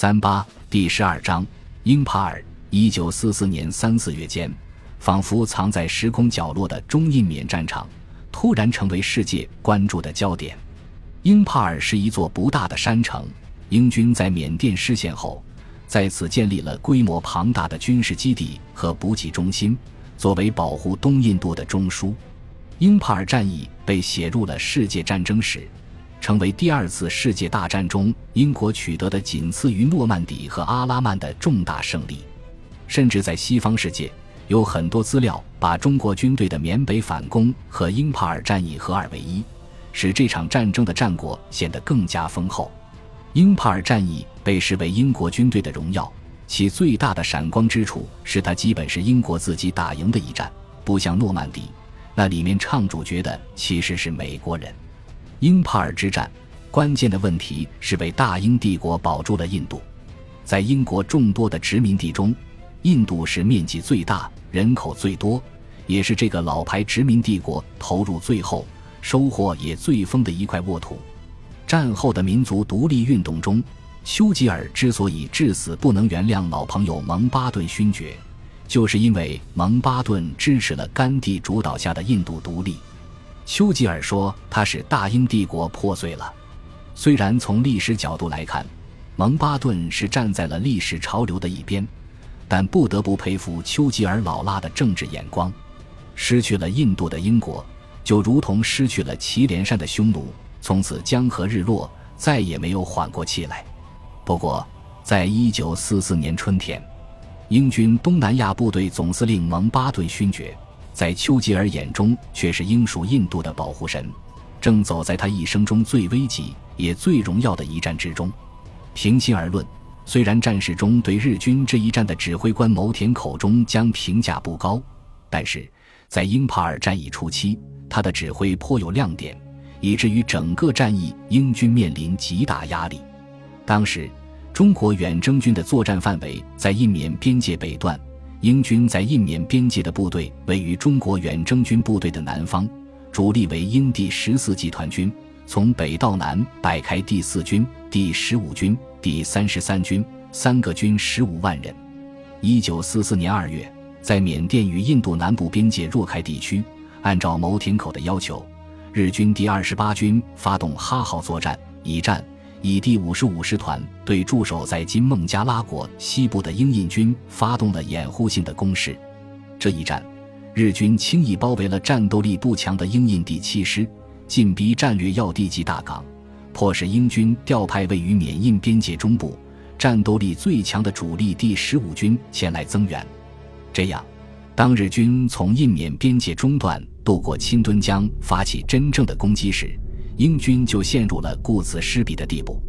三八第十二章，英帕尔。一九四四年三四月间，仿佛藏在时空角落的中印缅战场，突然成为世界关注的焦点。英帕尔是一座不大的山城，英军在缅甸失陷后，在此建立了规模庞大的军事基地和补给中心，作为保护东印度的中枢。英帕尔战役被写入了世界战争史。成为第二次世界大战中英国取得的仅次于诺曼底和阿拉曼的重大胜利，甚至在西方世界有很多资料把中国军队的缅北反攻和英帕尔战役合二为一，使这场战争的战果显得更加丰厚。英帕尔战役被视为英国军队的荣耀，其最大的闪光之处是它基本是英国自己打赢的一战，不像诺曼底，那里面唱主角的其实是美国人。英帕尔之战，关键的问题是为大英帝国保住了印度。在英国众多的殖民地中，印度是面积最大、人口最多，也是这个老牌殖民帝国投入最后、收获也最丰的一块沃土。战后的民族独立运动中，丘吉尔之所以至死不能原谅老朋友蒙巴顿勋爵，就是因为蒙巴顿支持了甘地主导下的印度独立。丘吉尔说：“他使大英帝国破碎了。”虽然从历史角度来看，蒙巴顿是站在了历史潮流的一边，但不得不佩服丘吉尔老辣的政治眼光。失去了印度的英国，就如同失去了祁连山的匈奴，从此江河日落，再也没有缓过气来。不过，在一九四四年春天，英军东南亚部队总司令蒙巴顿勋爵。在丘吉尔眼中，却是英属印度的保护神，正走在他一生中最危急也最荣耀的一战之中。平心而论，虽然战事中对日军这一战的指挥官牟田口中将评价不高，但是在英帕尔战役初期，他的指挥颇有亮点，以至于整个战役英军面临极大压力。当时，中国远征军的作战范围在印缅边界北段。英军在印缅边界的部队位于中国远征军部队的南方，主力为英第十四集团军，从北到南摆开第四军、第十五军、第三十三军三个军，十五万人。一九四四年二月，在缅甸与印度南部边界若开地区，按照牟田口的要求，日军第二十八军发动哈号作战，以战。以第五十五师团对驻守在今孟加拉国西部的英印军发动了掩护性的攻势。这一战，日军轻易包围了战斗力不强的英印第七师，进逼战略要地及大港，迫使英军调派位于缅印边界中部、战斗力最强的主力第十五军前来增援。这样，当日军从印缅边界中段渡过钦敦江，发起真正的攻击时，英军就陷入了顾此失彼的地步。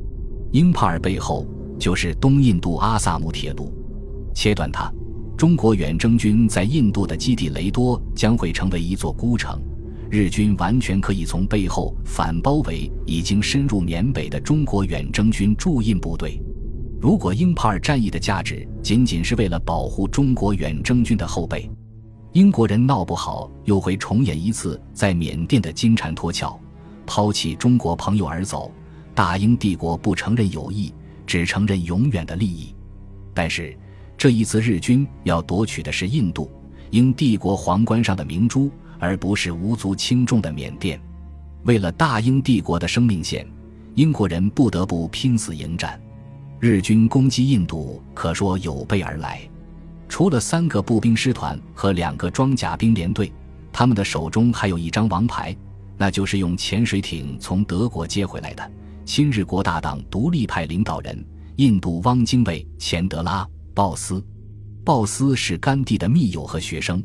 英帕尔背后就是东印度阿萨姆铁路，切断它，中国远征军在印度的基地雷多将会成为一座孤城，日军完全可以从背后反包围已经深入缅北的中国远征军驻印部队。如果英帕尔战役的价值仅仅是为了保护中国远征军的后背，英国人闹不好又会重演一次在缅甸的金蝉脱壳。抛弃中国朋友而走，大英帝国不承认友谊，只承认永远的利益。但是这一次日军要夺取的是印度英帝国皇冠上的明珠，而不是无足轻重的缅甸。为了大英帝国的生命线，英国人不得不拼死迎战。日军攻击印度可说有备而来，除了三个步兵师团和两个装甲兵连队，他们的手中还有一张王牌。那就是用潜水艇从德国接回来的亲日国大党独立派领导人印度汪精卫钱德拉鲍斯。鲍斯是甘地的密友和学生，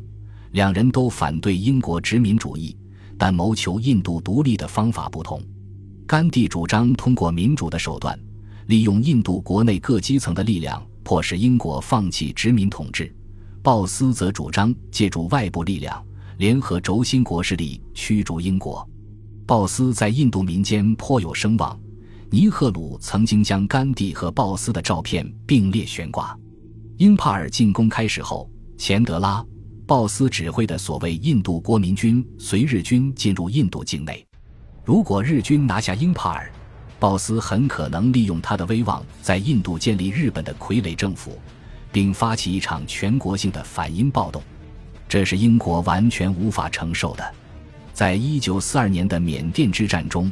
两人都反对英国殖民主义，但谋求印度独立的方法不同。甘地主张通过民主的手段，利用印度国内各基层的力量，迫使英国放弃殖民统治。鲍斯则主张借助外部力量。联合轴心国势力驱逐英国，鲍斯在印度民间颇有声望。尼赫鲁曾经将甘地和鲍斯的照片并列悬挂。英帕尔进攻开始后，钱德拉、鲍斯指挥的所谓印度国民军随日军进入印度境内。如果日军拿下英帕尔，鲍斯很可能利用他的威望，在印度建立日本的傀儡政府，并发起一场全国性的反英暴动。这是英国完全无法承受的。在一九四二年的缅甸之战中，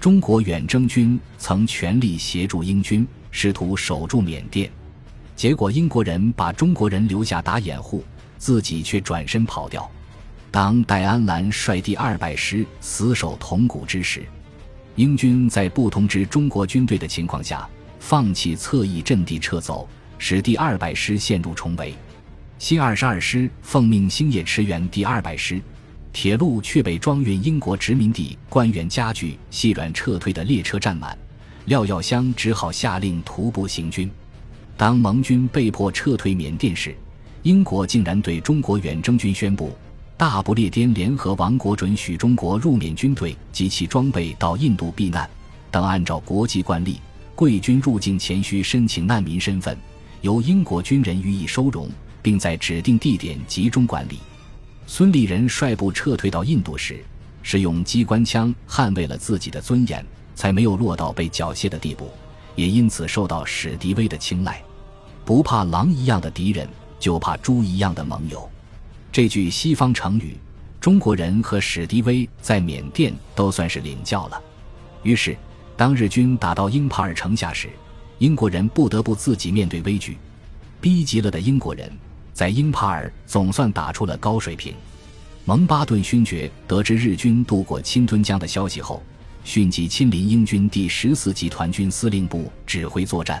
中国远征军曾全力协助英军，试图守住缅甸。结果，英国人把中国人留下打掩护，自己却转身跑掉。当戴安澜率第二百师死守铜鼓之时，英军在不通知中国军队的情况下，放弃侧翼阵地撤走，使第二百师陷入重围。新二十二师奉命星夜驰援第二百师，铁路却被装运英国殖民地官员家具、细软撤退的列车占满，廖耀湘只好下令徒步行军。当盟军被迫撤退缅甸时，英国竟然对中国远征军宣布。大不列颠联合王国准许中国入缅军队及其装备到印度避难，等按照国际惯例，贵军入境前需申请难民身份，由英国军人予以收容，并在指定地点集中管理。孙立人率部撤退到印度时，是用机关枪捍卫了自己的尊严，才没有落到被缴械的地步，也因此受到史迪威的青睐。不怕狼一样的敌人，就怕猪一样的盟友。这句西方成语，中国人和史迪威在缅甸都算是领教了。于是，当日军打到英帕尔城下时，英国人不得不自己面对危局。逼急了的英国人，在英帕尔总算打出了高水平。蒙巴顿勋爵得知日军渡过侵吞江的消息后，迅即亲临英军第十四集团军司令部指挥作战。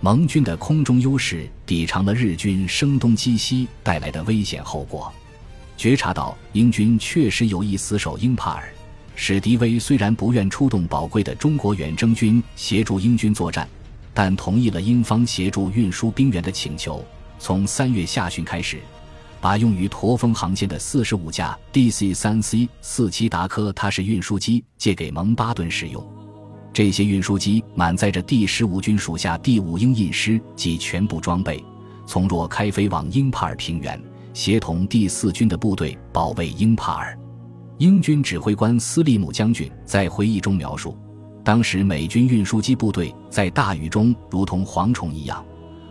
盟军的空中优势抵偿了日军声东击西带来的危险后果。觉察到英军确实有意死守英帕尔，史迪威虽然不愿出动宝贵的中国远征军协助英军作战，但同意了英方协助运输兵员的请求。从三月下旬开始，把用于驼峰航线的四十五架 DC 三 C 四七达科他式运输机借给蒙巴顿使用。这些运输机满载着第十五军属下第五鹰印师及全部装备，从若开飞往英帕尔平原，协同第四军的部队保卫英帕尔。英军指挥官斯利姆将军在回忆中描述，当时美军运输机部队在大雨中如同蝗虫一样，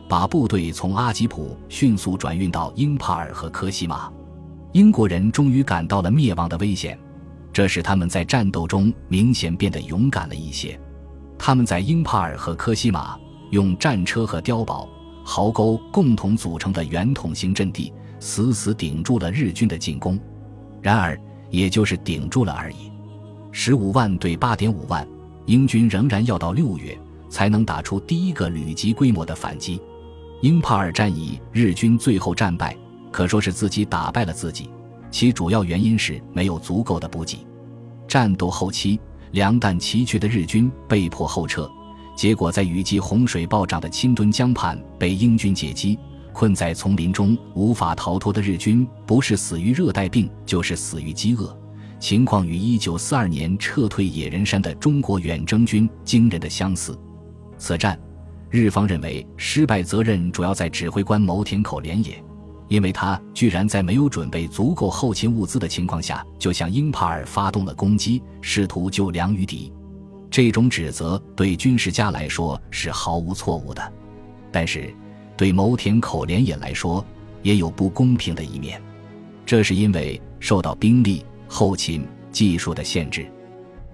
把部队从阿吉普迅速转运到英帕尔和科西玛。英国人终于感到了灭亡的危险。这使他们在战斗中明显变得勇敢了一些。他们在英帕尔和科西玛用战车和碉堡、壕沟共同组成的圆筒形阵地，死死顶住了日军的进攻。然而，也就是顶住了而已。十五万对八点五万，英军仍然要到六月才能打出第一个旅级规模的反击。英帕尔战役，日军最后战败，可说是自己打败了自己。其主要原因是没有足够的补给。战斗后期，粮弹奇缺的日军被迫后撤，结果在雨季洪水暴涨的钦敦江畔被英军截击。困在丛林中无法逃脱的日军，不是死于热带病，就是死于饥饿。情况与1942年撤退野人山的中国远征军惊人的相似。此战，日方认为失败责任主要在指挥官牟田口连也。因为他居然在没有准备足够后勤物资的情况下，就向英帕尔发动了攻击，试图救粮于敌。这种指责对军事家来说是毫无错误的，但是对牟田口连也来说也有不公平的一面。这是因为受到兵力、后勤、技术的限制。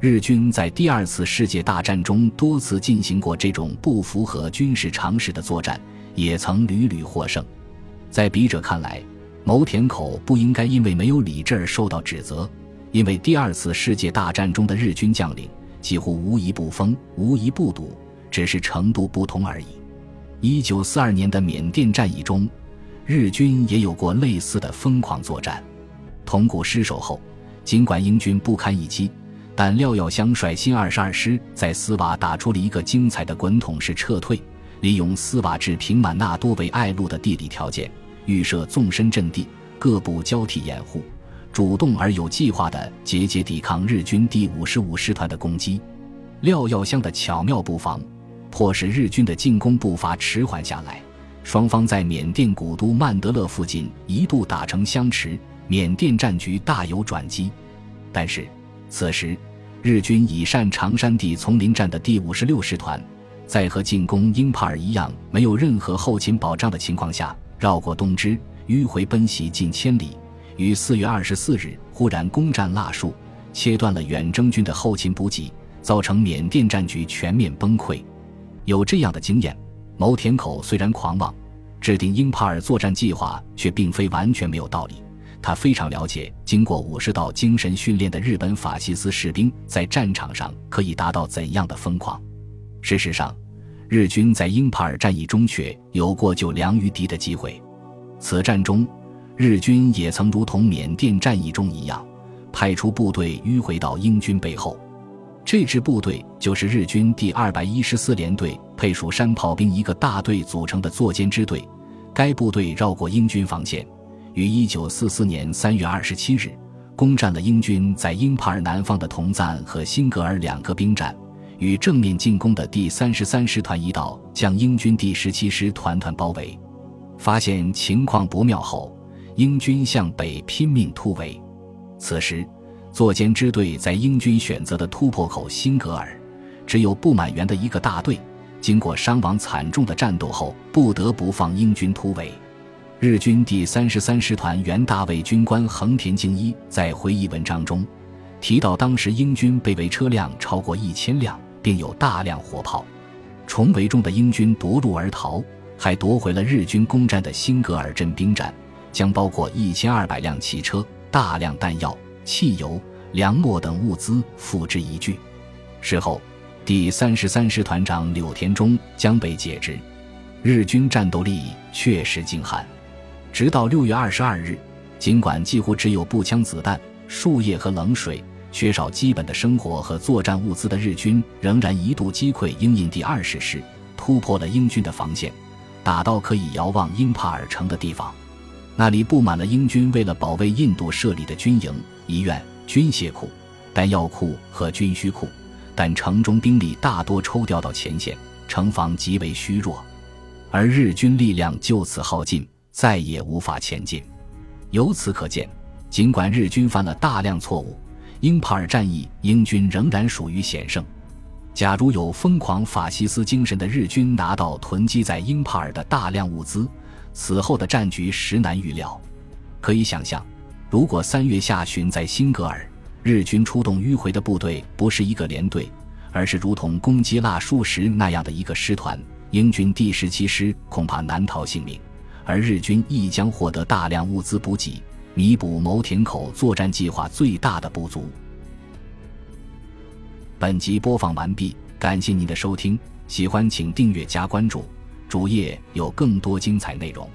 日军在第二次世界大战中多次进行过这种不符合军事常识的作战，也曾屡屡获胜。在笔者看来，牟田口不应该因为没有理智而受到指责，因为第二次世界大战中的日军将领几乎无一不疯，无一不赌，只是程度不同而已。一九四二年的缅甸战役中，日军也有过类似的疯狂作战。铜鼓失守后，尽管英军不堪一击，但廖耀湘率新二十二师在斯瓦打出了一个精彩的滚筒式撤退，利用斯瓦至平满纳多为隘路的地理条件。预设纵深阵地，各部交替掩护，主动而有计划地节节抵抗日军第五十五师团的攻击。廖耀湘的巧妙布防，迫使日军的进攻步伐迟缓下来。双方在缅甸古都曼德勒附近一度打成相持，缅甸战局大有转机。但是，此时日军以善长山地丛林战的第五十六师团，在和进攻英帕尔一样没有任何后勤保障的情况下，绕过东支，迂回奔袭近千里，于四月二十四日忽然攻占腊戍，切断了远征军的后勤补给，造成缅甸战局全面崩溃。有这样的经验，牟田口虽然狂妄，制定英帕尔作战计划却并非完全没有道理。他非常了解，经过武士道精神训练的日本法西斯士兵在战场上可以达到怎样的疯狂。事实上，日军在英帕尔战役中却有过救粮于敌的机会。此战中，日军也曾如同缅甸战役中一样，派出部队迂回到英军背后。这支部队就是日军第二百一十四联队配属山炮兵一个大队组成的作歼支队。该部队绕过英军防线。于一九四四年三月二十七日，攻占了英军在英帕尔南方的同赞和辛格尔两个兵站，与正面进攻的第三十三师团一道将英军第十七师团团包围。发现情况不妙后，英军向北拼命突围。此时，作歼支队在英军选择的突破口辛格尔，只有不满员的一个大队，经过伤亡惨重的战斗后，不得不放英军突围。日军第三十三师团原大尉军官横田敬一在回忆文章中提到，当时英军被围车辆超过一千辆，并有大量火炮。重围中的英军夺路而逃，还夺回了日军攻占的辛格尔镇兵站，将包括一千二百辆汽车、大量弹药、汽油、粮秣等物资付之一炬。事后，第三十三师团长柳田中将被解职。日军战斗力确实惊撼。直到六月二十二日，尽管几乎只有步枪子弹、树叶和冷水，缺少基本的生活和作战物资的日军，仍然一度击溃英印第二十师，突破了英军的防线，打到可以遥望英帕尔城的地方。那里布满了英军为了保卫印度设立的军营、医院、军械库、弹药库和军需库，但城中兵力大多抽调到前线，城防极为虚弱，而日军力量就此耗尽。再也无法前进。由此可见，尽管日军犯了大量错误，英帕尔战役英军仍然属于险胜。假如有疯狂法西斯精神的日军拿到囤积在英帕尔的大量物资，此后的战局实难预料。可以想象，如果三月下旬在辛格尔，日军出动迂回的部队不是一个连队，而是如同攻击腊戍时那样的一个师团，英军第十七师恐怕难逃性命。而日军亦将获得大量物资补给，弥补牟田口作战计划最大的不足。本集播放完毕，感谢您的收听，喜欢请订阅加关注，主页有更多精彩内容。